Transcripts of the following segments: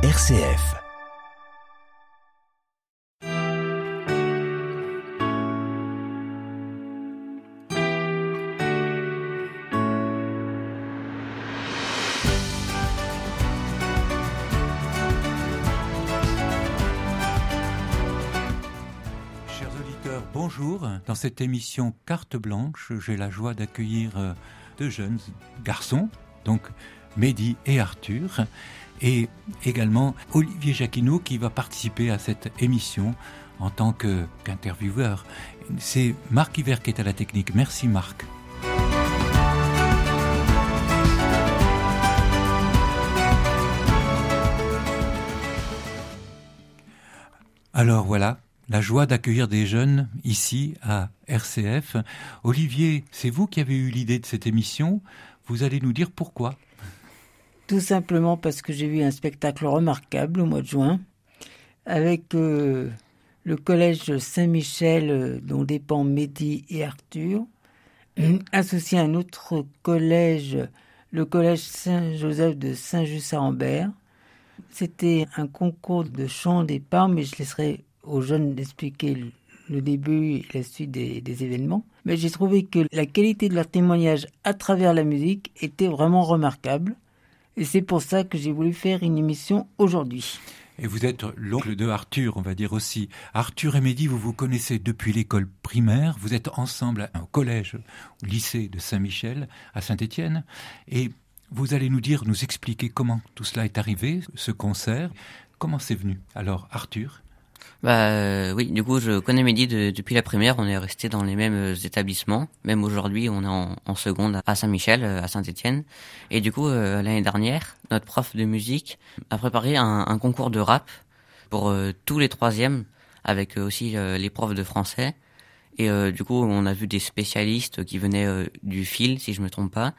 RCF. Chers auditeurs, bonjour. Dans cette émission Carte Blanche, j'ai la joie d'accueillir euh, deux jeunes garçons, donc Mehdi et Arthur, et également Olivier Jacquineau qui va participer à cette émission en tant qu'intervieweur. C'est Marc Hiver qui est à la technique. Merci Marc. Alors voilà, la joie d'accueillir des jeunes ici à RCF. Olivier, c'est vous qui avez eu l'idée de cette émission. Vous allez nous dire pourquoi. Tout simplement parce que j'ai vu un spectacle remarquable au mois de juin avec euh, le collège Saint-Michel euh, dont dépend Mehdi et Arthur, associé à un autre collège, le collège Saint-Joseph de Saint-Just-à-Ambert. C'était un concours de chant au départ, mais je laisserai aux jeunes d'expliquer le- début et la suite des événements. Mais j'ai trouvé que la qualité de leur témoignage à travers la musique était vraiment remarquable. Et c'est pour ça que j'ai voulu faire une émission aujourd'hui. Et vous êtes l'oncle de Arthur, on va dire aussi. Arthur et Mehdi, vous vous connaissez depuis l'école primaire. Vous êtes ensemble au collège, au lycée de Saint-Michel, à Saint-Étienne. Et vous allez nous dire, nous expliquer comment tout cela est arrivé, ce concert. Comment c'est venu Alors, Arthur? Bah euh, oui, du coup je connais Mehdi de- depuis la primaire, on est resté dans les mêmes euh, établissements. Même aujourd'hui, on est en, seconde à Saint-Michel, euh, à Saint-Étienne. Et du coup, l'année dernière, notre prof de musique a préparé un, concours de rap pour tous les troisièmes, avec aussi les profs de français. Et du coup, on a vu des spécialistes qui venaient du fil, si je me trompe pas.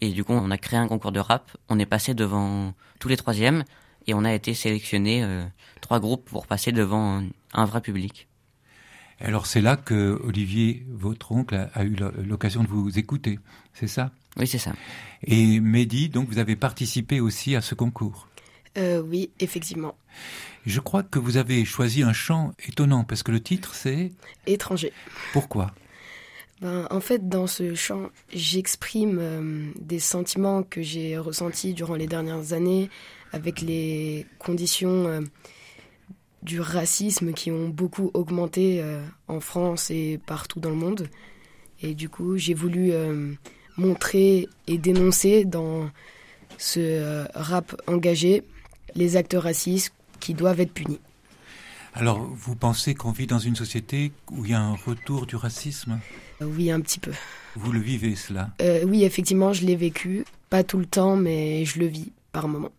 Et du coup, on a créé un concours de rap. On est passé devant tous les troisièmes et on a été sélectionné euh, trois groupes pour passer devant un, un vrai public. Alors c'est là que Olivier, votre oncle, a, a eu l'occasion de vous écouter, c'est ça? Oui, c'est ça. Et Mehdi, donc vous avez participé aussi à ce concours? Euh, oui, effectivement. Je crois que vous avez choisi un chant étonnant parce que le titre c'est Étranger. Pourquoi? Ben, en fait, dans ce chant, j'exprime euh, des sentiments que j'ai ressentis durant les dernières années avec les conditions euh, du racisme qui ont beaucoup augmenté euh, en France et partout dans le monde. Et du coup, j'ai voulu euh, montrer et dénoncer dans ce rap engagé les actes racistes qui doivent être punis. Alors vous pensez qu'on vit dans une société où il y a un retour du racisme? Oui, un petit peu. Vous le vivez cela? Euh, oui, effectivement, je l'ai vécu. Pas tout le temps, mais je le vis par moment.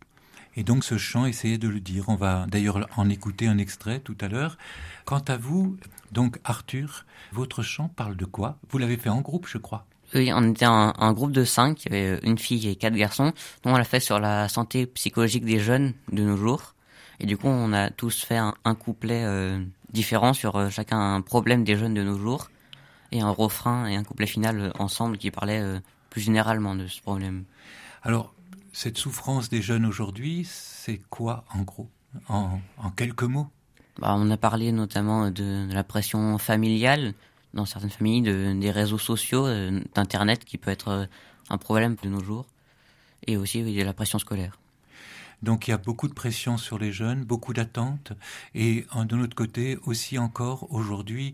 Et donc ce chant, essayez de le dire. On va d'ailleurs en écouter un extrait tout à l'heure. Quant à vous, donc Arthur, votre chant parle de quoi? Vous l'avez fait en groupe, je crois. Oui, on était un, un groupe de cinq, il y avait une fille et quatre garçons, dont on l'a fait sur la santé psychologique des jeunes de nos jours. Et du coup, on a tous fait un, un couplet euh, différent sur euh, chacun un problème des jeunes de nos jours, et un refrain et un couplet final euh, ensemble qui parlait plus généralement de ce problème. Alors, cette souffrance des jeunes aujourd'hui, c'est quoi en gros en, en quelques mots? Bah, on a parlé notamment de, de la pression familiale dans certaines familles, de, des réseaux sociaux, euh, d'Internet qui peut être euh, un problème de nos jours, et aussi oui, de la pression scolaire. Donc il y a beaucoup de pression sur les jeunes, beaucoup d'attentes, et de notre côté aussi encore aujourd'hui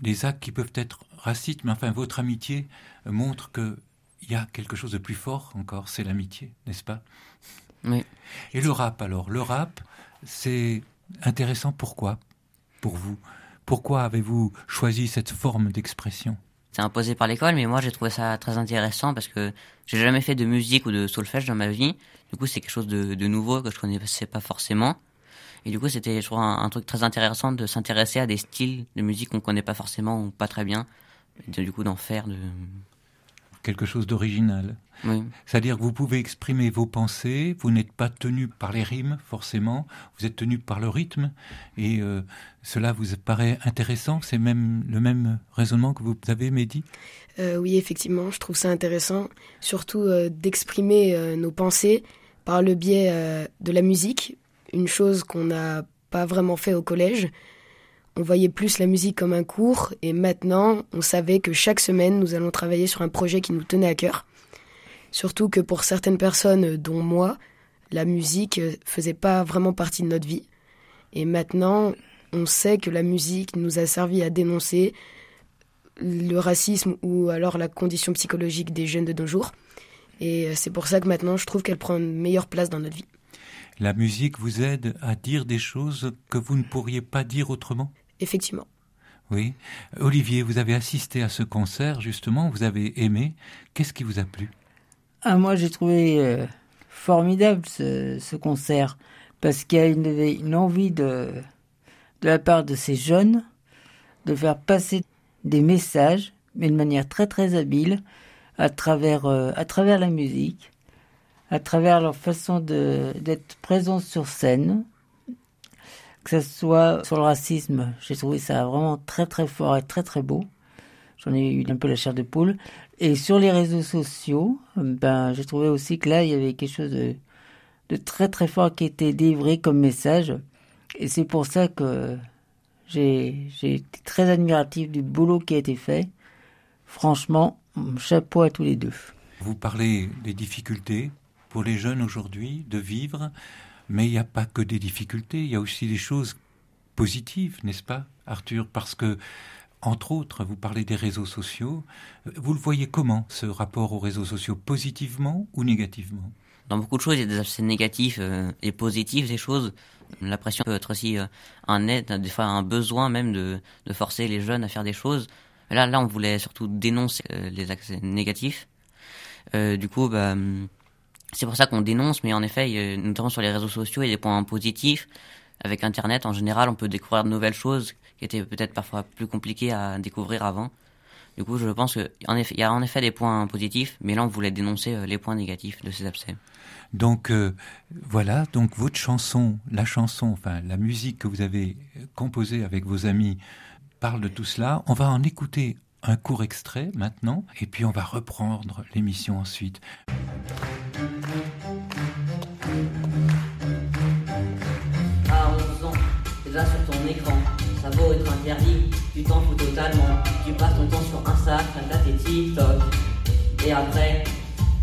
des actes qui peuvent être racistes, mais enfin votre amitié euh, montre que il y a quelque chose de plus fort encore, c'est l'amitié, n'est-ce pas? Oui. Et le rap alors, le rap, c'est intéressant pourquoi? Pour vous? Pourquoi avez-vous choisi cette forme d'expression? C'est imposé par l'école, mais moi j'ai trouvé ça très intéressant parce que j'ai jamais fait de musique ou de solfège dans ma vie. Du coup, c'est quelque chose de, de nouveau que je connaissais pas forcément. Et du coup, c'était, je trouve, un, un truc très intéressant de s'intéresser à des styles de musique qu'on connaît pas forcément ou pas très bien. Et de- du coup, d'en faire de. Quelque chose d'original. Oui. C'est-à-dire que vous pouvez exprimer vos pensées, vous n'êtes pas tenu par les rimes forcément, vous êtes tenu par le rythme, et euh, cela vous paraît intéressant, c'est même le même raisonnement que vous avez, Mehdi? Euh, oui, effectivement, je trouve ça intéressant, surtout euh, d'exprimer euh, nos pensées par le biais euh, de la musique, une chose qu'on n'a pas vraiment fait au collège. On voyait plus la musique comme un cours et maintenant on savait que chaque semaine nous allons travailler sur un projet qui nous tenait à cœur. Surtout que pour certaines personnes, dont moi, la musique faisait pas vraiment partie de notre vie. Et maintenant, on sait que la musique nous a servi à dénoncer le racisme ou alors la condition psychologique des jeunes de nos jours. Et c'est pour ça que maintenant, je trouve qu'elle prend une meilleure place dans notre vie. La musique vous aide à dire des choses que vous ne pourriez pas dire autrement? Effectivement. Oui. Olivier, vous avez assisté à ce concert, justement, vous avez aimé. Qu'est-ce qui vous a plu? Ah, Moi, j'ai trouvé euh, formidable ce, concert, parce qu'il y a une, une envie de, de la part de ces jeunes de faire passer des messages, mais de manière très très habile, à travers, euh, à travers la musique, à travers leur façon d'être présents sur scène, que ce soit sur le racisme, j'ai trouvé ça vraiment très très fort et très très beau. J'en ai eu un peu la chair de poule. Et sur les réseaux sociaux, ben, j'ai trouvé aussi que là, il y avait quelque chose de, de très très fort qui était délivré comme message. Et c'est pour ça que j'ai été très admiratif du boulot qui a été fait. Franchement, chapeau à tous les deux. Vous parlez des difficultés pour les jeunes aujourd'hui de vivre, mais il n'y a pas que des difficultés, il y a aussi des choses positives, n'est-ce pas, Arthur? Parce que, entre autres, vous parlez des réseaux sociaux. Vous le voyez comment, ce rapport aux réseaux sociaux, positivement ou négativement? Dans beaucoup de choses, il y a des aspects négatifs euh, et positifs des choses. La pression peut être aussi euh, un aide, des fois un besoin même de, de, forcer les jeunes à faire des choses. Là, là, on voulait surtout dénoncer euh, les accès négatifs. du coup, bah, c'est pour ça qu'on dénonce, mais en effet, notamment sur les réseaux sociaux, il y a des points positifs. Avec Internet, en général, on peut découvrir de nouvelles choses qui étaient peut-être parfois plus compliquées à découvrir avant. Du coup, je pense qu'il y a en effet des points positifs, mais là, on voulait dénoncer euh, les points négatifs de ces abcès. Donc euh, voilà, donc votre chanson, la chanson, enfin la musique que vous avez composée avec vos amis parle de tout cela. On va en écouter un court extrait maintenant, et puis on va reprendre l'émission ensuite. Ans, déjà sur ton écran, ça vaut être interdit, tu t'en fous totalement, tu passes ton temps sur Insta, t'as tes TikTok, et après,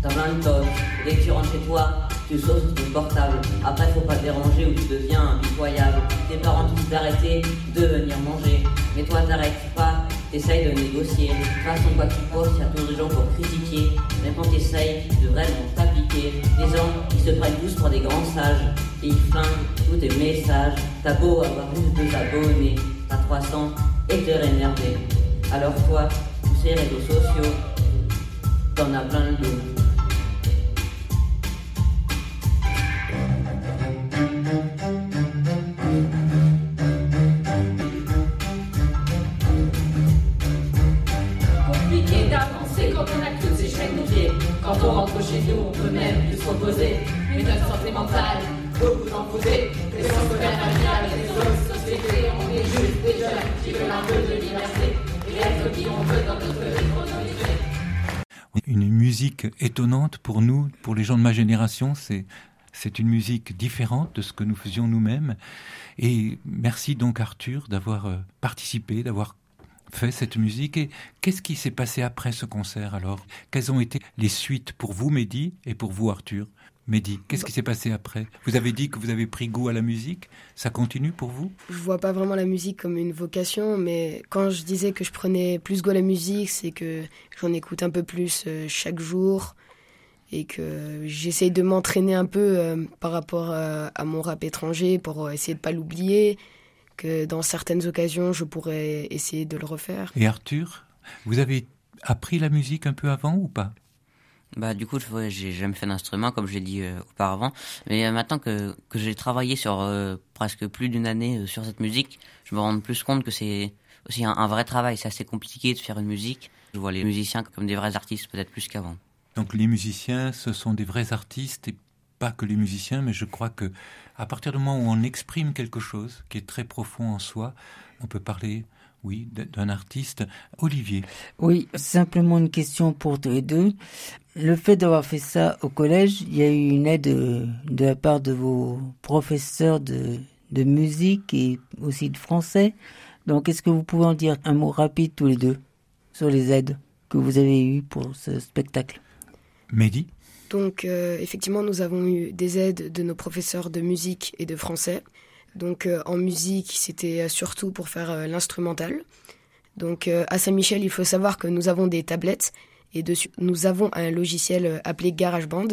t'as plein de tocs, dès que tu rentres chez toi, tu sautes sur ton portable, après faut pas te déranger ou tu deviens impitoyable, tes parents tous d'arrêter de venir manger, mais toi t'arrêtes pas, t'essayes de négocier. De toute façon, quoi tu postes, y a toujours des gens pour critiquer. Même quand t'essayes de vraiment t'appliquer, les gens, ils se prennent tous pour des grands sages. Ils flinguent tous tes messages. T'as beau avoir plus de abonnés, t'as 300 et t'es énervé. Alors toi, tous ces réseaux sociaux, t'en as plein le dos. Étonnante pour nous, pour les gens de ma génération, c'est c'est une musique différente de ce que nous faisions nous-mêmes. Et merci donc Arthur d'avoir euh, participé, d'avoir fait cette musique. Et qu'est-ce qui s'est passé après ce concert alors? Quelles ont été les suites pour vous, Mehdi, et pour vous, Arthur? Mehdi, qu'est-ce qui s'est passé après? Vous avez dit que vous avez pris goût à la musique. Ça continue pour vous? Je vois pas vraiment la musique comme une vocation, mais quand je disais que je prenais plus goût à la musique, c'est que j'en écoute un peu plus euh, chaque jour et que j'essaye de m'entraîner un peu euh, par rapport euh, à mon rap étranger pour essayer de pas l'oublier, que dans certaines occasions je pourrais essayer de le refaire. Et Arthur, vous avez appris la musique un peu avant ou pas? Bah du coup, j'ai jamais fait d'instrument comme j'ai dit euh, auparavant, mais euh, maintenant que que j'ai travaillé sur euh, presque plus d'une année sur cette musique, je me rends plus compte que c'est aussi un, vrai travail. C'est assez compliqué de faire une musique. Je vois les musiciens comme des vrais artistes peut-être plus qu'avant. Donc les musiciens, ce sont des vrais artistes et pas que les musiciens, mais je crois que à partir du moment où on exprime quelque chose qui est très profond en soi, on peut parler oui, d'un artiste. Olivier. Oui, simplement une question pour tous les deux. Le fait d'avoir fait ça au collège, il y a eu une aide de, la part de vos professeurs de, de musique et aussi de français. Donc, est-ce que vous pouvez en dire un mot rapide tous les deux sur les aides que vous avez eues pour ce spectacle? Mehdi? Donc, euh, effectivement, nous avons eu des aides de nos professeurs de musique et de français. Donc euh, en musique, c'était surtout pour faire euh, l'instrumental. Donc euh, à Saint-Michel, il faut savoir que nous avons des tablettes et dessus, nous avons un logiciel appelé GarageBand.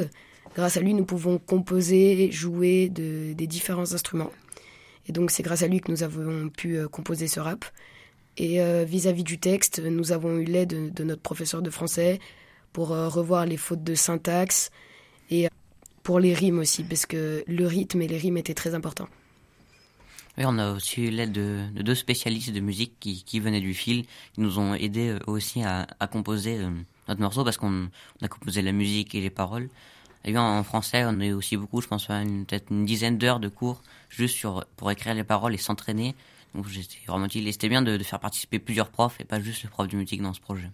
Grâce à lui, nous pouvons composer, jouer des différents instruments. Et donc c'est grâce à lui que nous avons pu composer ce rap. Et vis-à-vis du texte, nous avons eu l'aide de, notre professeur de français pour revoir les fautes de syntaxe et pour les rimes aussi, parce que le rythme et les rimes étaient très importants. Oui, on a aussi eu l'aide de, deux spécialistes de musique qui, qui venaient du fil, qui nous ont aidés aussi à, composer euh, notre morceau parce qu'on a composé la musique et les paroles. Et en, français, on a eu aussi beaucoup, je pense, peut-être une dizaine d'heures de cours juste pour écrire les paroles et s'entraîner. Donc j'étais vraiment utile. C'était bien de, de, faire participer plusieurs profs et pas juste le prof de musique dans ce projet.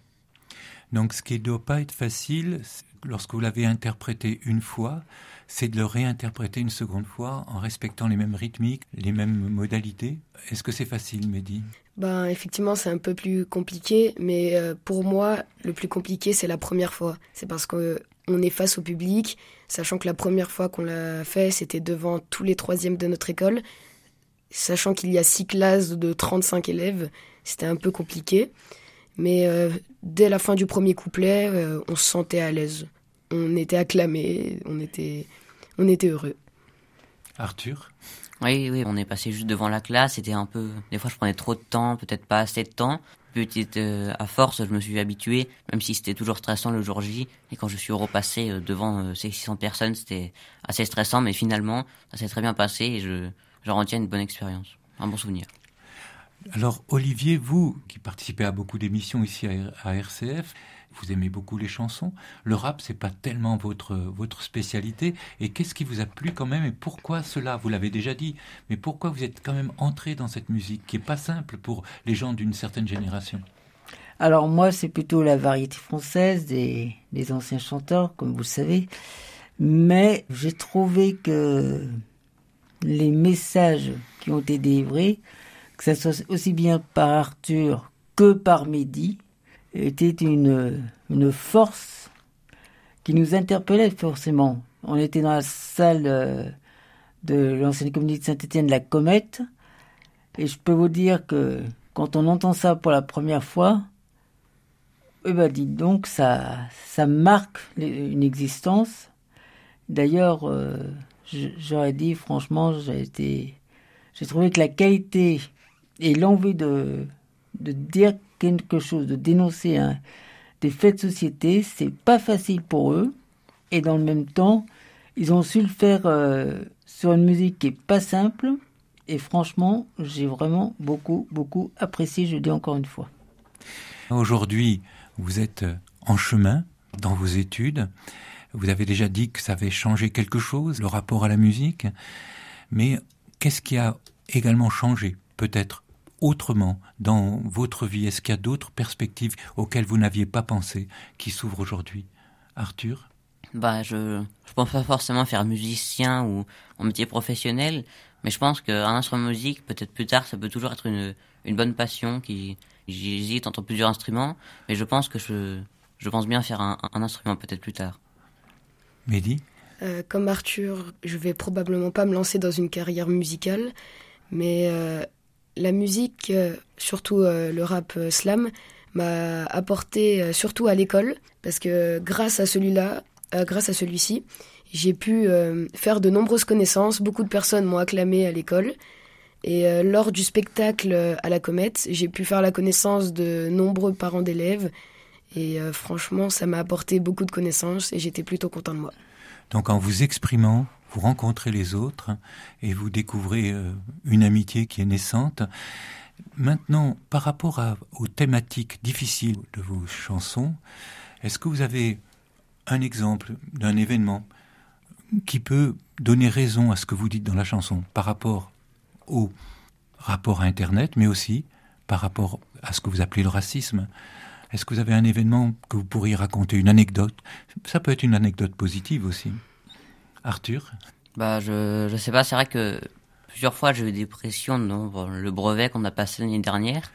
Donc ce qui ne doit pas être facile, lorsque vous l'avez interprété une fois, c'est de le réinterpréter une seconde fois en respectant les mêmes rythmiques, les mêmes modalités. Est-ce que c'est facile, Mehdi? Ben, Effectivement, c'est un peu plus compliqué, mais euh, pour moi, le plus compliqué, c'est la première fois. C'est parce qu'on est face au public, sachant que la première fois qu'on l'a fait, c'était devant tous les troisièmes de notre école, sachant qu'il y a six classes de 35 élèves, c'était un peu compliqué. Mais euh, dès la fin du premier couplet, euh, on se sentait à l'aise. On était acclamé, on était on était heureux. Arthur? Oui, oui, on est passé juste devant la classe. C'était un peu. Des fois, je prenais trop de temps, peut-être pas assez de temps. Petite, euh, à force, je me suis habitué, même si c'était toujours stressant le jour J. Et quand je suis repassé devant euh, ces 600 personnes, c'était assez stressant, mais finalement, ça s'est très bien passé et je, j'en retiens une bonne expérience, un bon souvenir. Alors, Olivier, vous qui participez à beaucoup d'émissions ici à RCF, vous aimez beaucoup les chansons. Le rap, c'est pas tellement votre votre spécialité. Et qu'est-ce qui vous a plu quand même et pourquoi cela? Vous l'avez déjà dit, mais pourquoi vous êtes quand même entré dans cette musique qui est pas simple pour les gens d'une certaine génération? Alors moi, c'est plutôt la variété française des, des anciens chanteurs, comme vous le savez. Mais j'ai trouvé que les messages qui ont été délivrés, que ce soit aussi bien par Arthur que par Mehdi, était une, une force qui nous interpellait forcément. On était dans la salle euh, de l'ancienne communauté de Saint-Étienne, la Comète, et je peux vous dire que quand on entend ça pour la première fois, eh ben dites donc, ça, ça marque une existence. D'ailleurs, euh, j'aurais dit, franchement, j'ai été, j'ai trouvé que la qualité et l'envie de, de dire quelque chose, de dénoncer des faits de société, c'est pas facile pour eux. Et dans le même temps, ils ont su le faire euh, sur une musique qui est pas simple. Et franchement, j'ai vraiment beaucoup, beaucoup apprécié, je le dis encore une fois. Aujourd'hui, vous êtes en chemin dans vos études. Vous avez déjà dit que ça avait changé quelque chose, le rapport à la musique. Mais qu'est-ce qui a également changé Peut-être autrement dans votre vie? Est-ce qu'il y a d'autres perspectives auxquelles vous n'aviez pas pensé qui s'ouvrent aujourd'hui? Arthur? Bah, je ne pense pas forcément faire musicien ou en métier professionnel, mais je pense qu'un instrument de musique, peut-être plus tard, ça peut toujours être une, une bonne passion. qui J'hésite entre plusieurs instruments, mais je pense que je, je pense bien faire un, un instrument peut-être plus tard. Mehdi? Euh, Comme Arthur, je vais probablement pas me lancer dans une carrière musicale, mais euh, la musique, euh, surtout euh, le rap euh, slam, m'a apporté surtout à l'école parce que grâce à celui-là, grâce à celui-ci, j'ai pu faire de nombreuses connaissances. Beaucoup de personnes m'ont acclamé à l'école. Et lors du spectacle à la Comète, j'ai pu faire la connaissance de nombreux parents d'élèves. Et franchement, ça m'a apporté beaucoup de connaissances et j'étais plutôt content de moi. Donc en vous exprimant, vous rencontrez les autres et vous découvrez euh, une amitié qui est naissante. Maintenant, par rapport aux thématiques difficiles de vos chansons, est-ce que vous avez un exemple d'un événement qui peut donner raison à ce que vous dites dans la chanson par rapport au rapport à Internet, mais aussi par rapport à ce que vous appelez le racisme? Est-ce que vous avez un événement que vous pourriez raconter, une anecdote? Ça peut être une anecdote positive aussi. Arthur Bah, je je sais pas. C'est vrai que plusieurs fois j'ai eu des pressions dans le brevet qu'on a passé l'année dernière.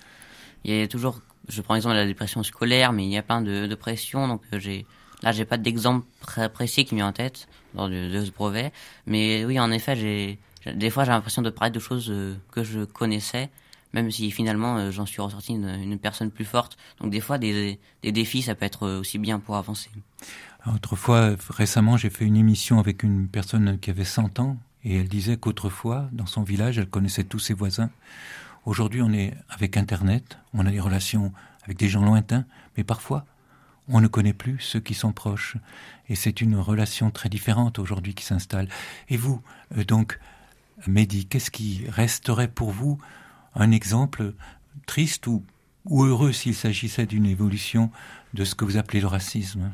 Il y a toujours, je prends exemple la dépression scolaire, mais il y a plein de, de pressions. Donc euh, j'ai là j'ai pas d'exemple précis qui me vient en tête lors de, de ce brevet. Mais oui, en effet, j'ai des fois j'ai l'impression de parler de choses euh, que je connaissais même si finalement euh, j'en suis ressorti une, une, personne plus forte. Donc des fois, des, des, défis, ça peut être aussi bien pour avancer. Autrefois, récemment, j'ai fait une émission avec une personne qui avait 100 ans et elle disait qu'autrefois, dans son village, elle connaissait tous ses voisins. Aujourd'hui, on est avec Internet, on a des relations avec des gens lointains, mais parfois, on ne connaît plus ceux qui sont proches. Et c'est une relation très différente aujourd'hui qui s'installe. Et vous, euh, donc, Mehdi, qu'est-ce qui resterait pour vous un exemple triste ou, ou heureux s'il s'agissait d'une évolution de ce que vous appelez le racisme?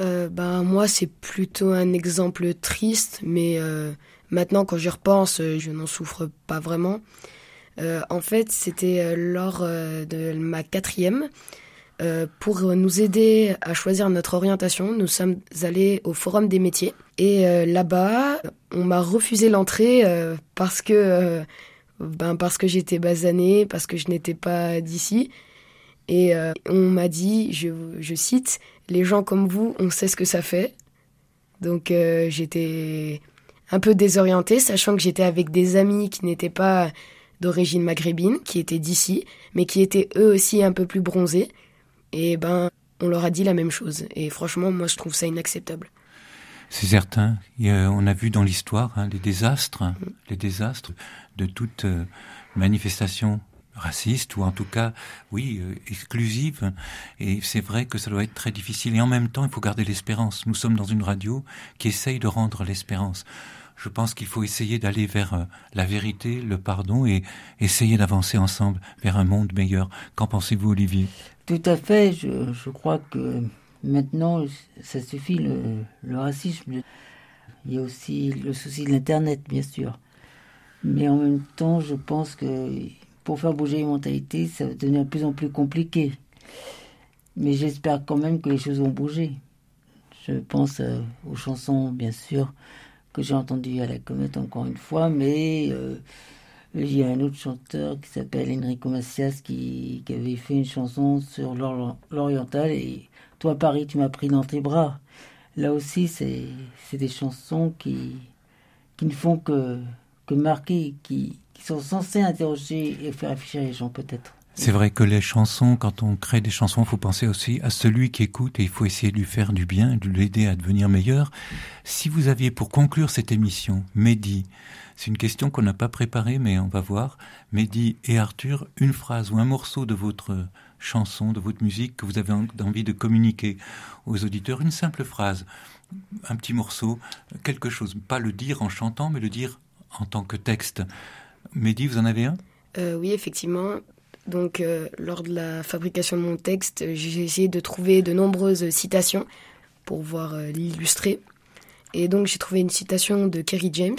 Euh, ben, Moi, c'est plutôt un exemple triste, mais euh, maintenant, quand j'y repense, je n'en souffre pas vraiment. Euh, en fait, c'était lors de ma quatrième. Euh, pour nous aider à choisir notre orientation, nous sommes allés au Forum des métiers. Et euh, là-bas, on m'a refusé l'entrée euh, parce que ben parce que j'étais basanée, parce que je n'étais pas d'ici. Et on m'a dit, je, je cite, les gens comme vous, on sait ce que ça fait. Donc j'étais un peu désorientée, sachant que j'étais avec des amis qui n'étaient pas d'origine maghrébine, qui étaient d'ici, mais qui étaient eux aussi un peu plus bronzés. Et ben, on leur a dit la même chose. Et franchement, moi, je trouve ça inacceptable. C'est certain. On a vu dans l'histoire hein, les désastres, hein, mm. les désastres de toute euh, manifestation raciste ou en tout cas, oui, euh, exclusive. Et c'est vrai que ça doit être très difficile. Et en même temps, il faut garder l'espérance. Nous sommes dans une radio qui essaye de rendre l'espérance. Je pense qu'il faut essayer d'aller vers euh, la vérité, le pardon et essayer d'avancer ensemble vers un monde meilleur. Qu'en pensez-vous, Olivier? Tout à fait. Je, je, crois que maintenant, ça suffit le, le racisme. Il y a aussi le souci de l'Internet, bien sûr. Mais en même temps, je pense que pour faire bouger les mentalités, ça va devenir de plus en plus compliqué. Mais j'espère quand même que les choses vont bouger. Je pense euh, aux chansons, bien sûr, que j'ai entendues à la comète encore une fois, mais euh, il y a un autre chanteur qui s'appelle Enrico Macias qui, qui, avait fait une chanson sur l'oriental et toi Paris tu m'as pris dans tes bras. Là aussi c'est des chansons qui, qui ne font que, que marquer, qui, qui sont censés interroger et faire afficher les gens peut-être. C'est vrai que les chansons, quand on crée des chansons, il faut penser aussi à celui qui écoute et il faut essayer de lui faire du bien, de l'aider à devenir meilleur. Si vous aviez pour conclure cette émission, Mehdi, c'est une question qu'on n'a pas préparée, mais on va voir. Mehdi et Arthur, une phrase ou un morceau de votre chanson, de votre musique que vous avez envie de communiquer aux auditeurs, une simple phrase, un petit morceau, quelque chose, pas le dire en chantant, mais le dire en tant que texte. Mehdi, vous en avez un? Euh, Oui, effectivement. Donc, euh, lors de la fabrication de mon texte, j'ai essayé de trouver de nombreuses citations pour pouvoir euh, l'illustrer. Et donc, j'ai trouvé une citation de Kerry James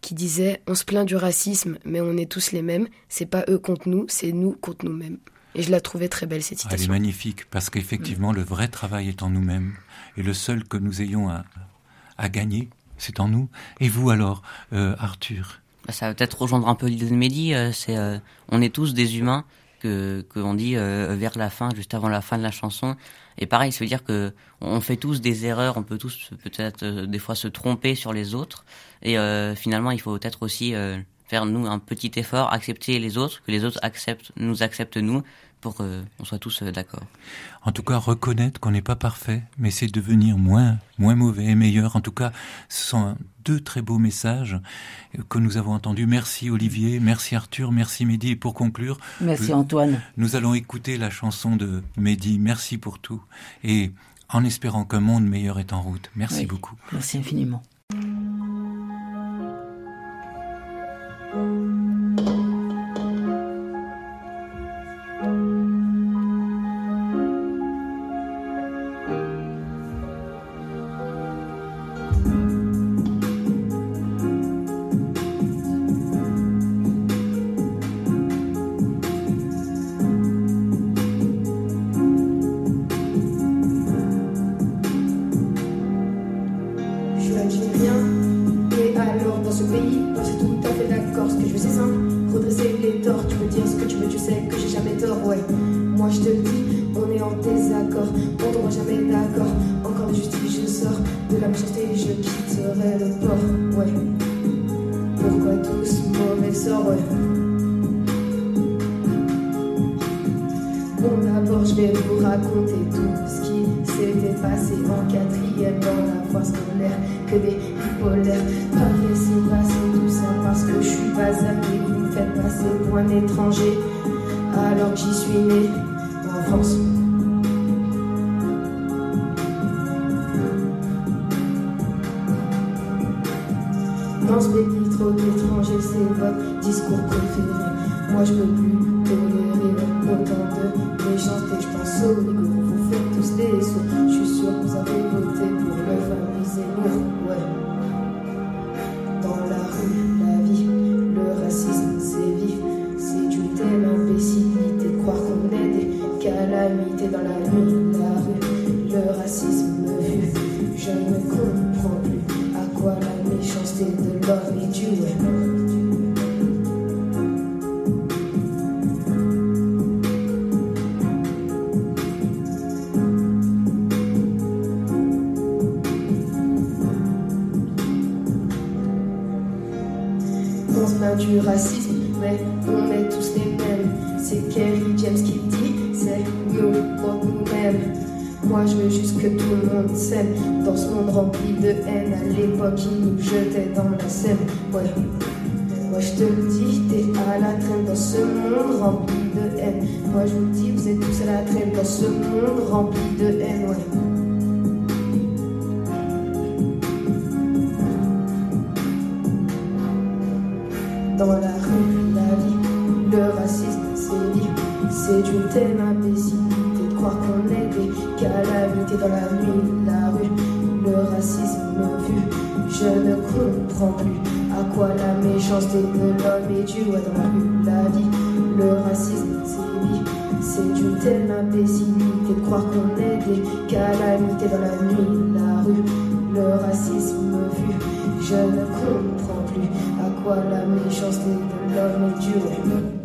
qui disait On se plaint du racisme, mais on est tous les mêmes. C'est pas eux contre nous, c'est nous contre nous-mêmes. Et je la trouvais très belle, cette citation. Elle est magnifique, parce qu'effectivement, le vrai travail est en nous-mêmes. Et le seul que nous ayons à, à gagner, c'est en nous. Et vous alors, euh, Arthur? Ça va peut-être rejoindre un peu l'idée de Mehdi. Euh, c'est, euh, on est tous des humains que qu'on dit euh, vers la fin, juste avant la fin de la chanson. Et pareil, ça veut dire que on fait tous des erreurs, on peut tous peut-être des fois se tromper sur les autres. Et finalement, il faut peut-être aussi faire nous un petit effort, accepter les autres, que les autres acceptent, nous acceptent nous, pour qu'on soit tous d'accord. En tout cas, reconnaître qu'on n'est pas parfait, mais c'est devenir moins, moins mauvais et meilleur. En tout cas, ce sont deux très beaux messages que nous avons entendus. Merci Olivier, merci Arthur, merci Mehdi. Et pour conclure, merci Antoine. Nous allons écouter la chanson de Mehdi. Merci pour tout. Et en espérant qu'un monde meilleur est en route. Merci oui. beaucoup. Merci infiniment. Pays, c'est tout à fait d'accord. Ce que je veux, c'est simple, redresser les torts. Tu peux dire ce que tu veux, tu sais que j'ai jamais tort, ouais. Moi je te le dis, on est en désaccord, on tombera jamais d'accord. Encore de justice, je sors de la méchanceté, je quitterai le port, ouais. Pourquoi tous mauvais sort, ouais. Bon, d'abord, je vais vous raconter tout ce qui s'était passé en quatrième dans Que des bipolaires, pas laisser passer tout ça parce que je suis pas et Vous faites passer pour un étranger alors que j'y suis né en France. Dans ce pays trop d'étrangers, c'est votre discours préféré. Moi je peux plus Du racisme, mais on est tous les mêmes. C'est Kerry James qui dit, c'est nous contre nous-mêmes. Moi je veux juste que tout le monde s'aime. Dans ce monde rempli de haine À l'époque ils nous jetaient dans la scène. Ouais. Moi je te le dis T'es à la traîne dans ce monde rempli de haine. Moi je vous dis Vous êtes tous à la traîne dans ce monde rempli de haine dans la rue, la vie, le racisme, c'est vif. C'est d'une telle imbécilité de croire qu'on est des calamités dans la nuit, la rue, le racisme vu. Je ne comprends plus à quoi la méchanceté de l'homme est due. Ouais, dans la rue, la vie, le racisme, c'est vif. C'est d'une telle imbécilité de croire qu'on est des calamités dans la nuit, la rue, le racisme vu. Je ne comprends plus à quoi la méchanceté de l'homme est due. Ouais.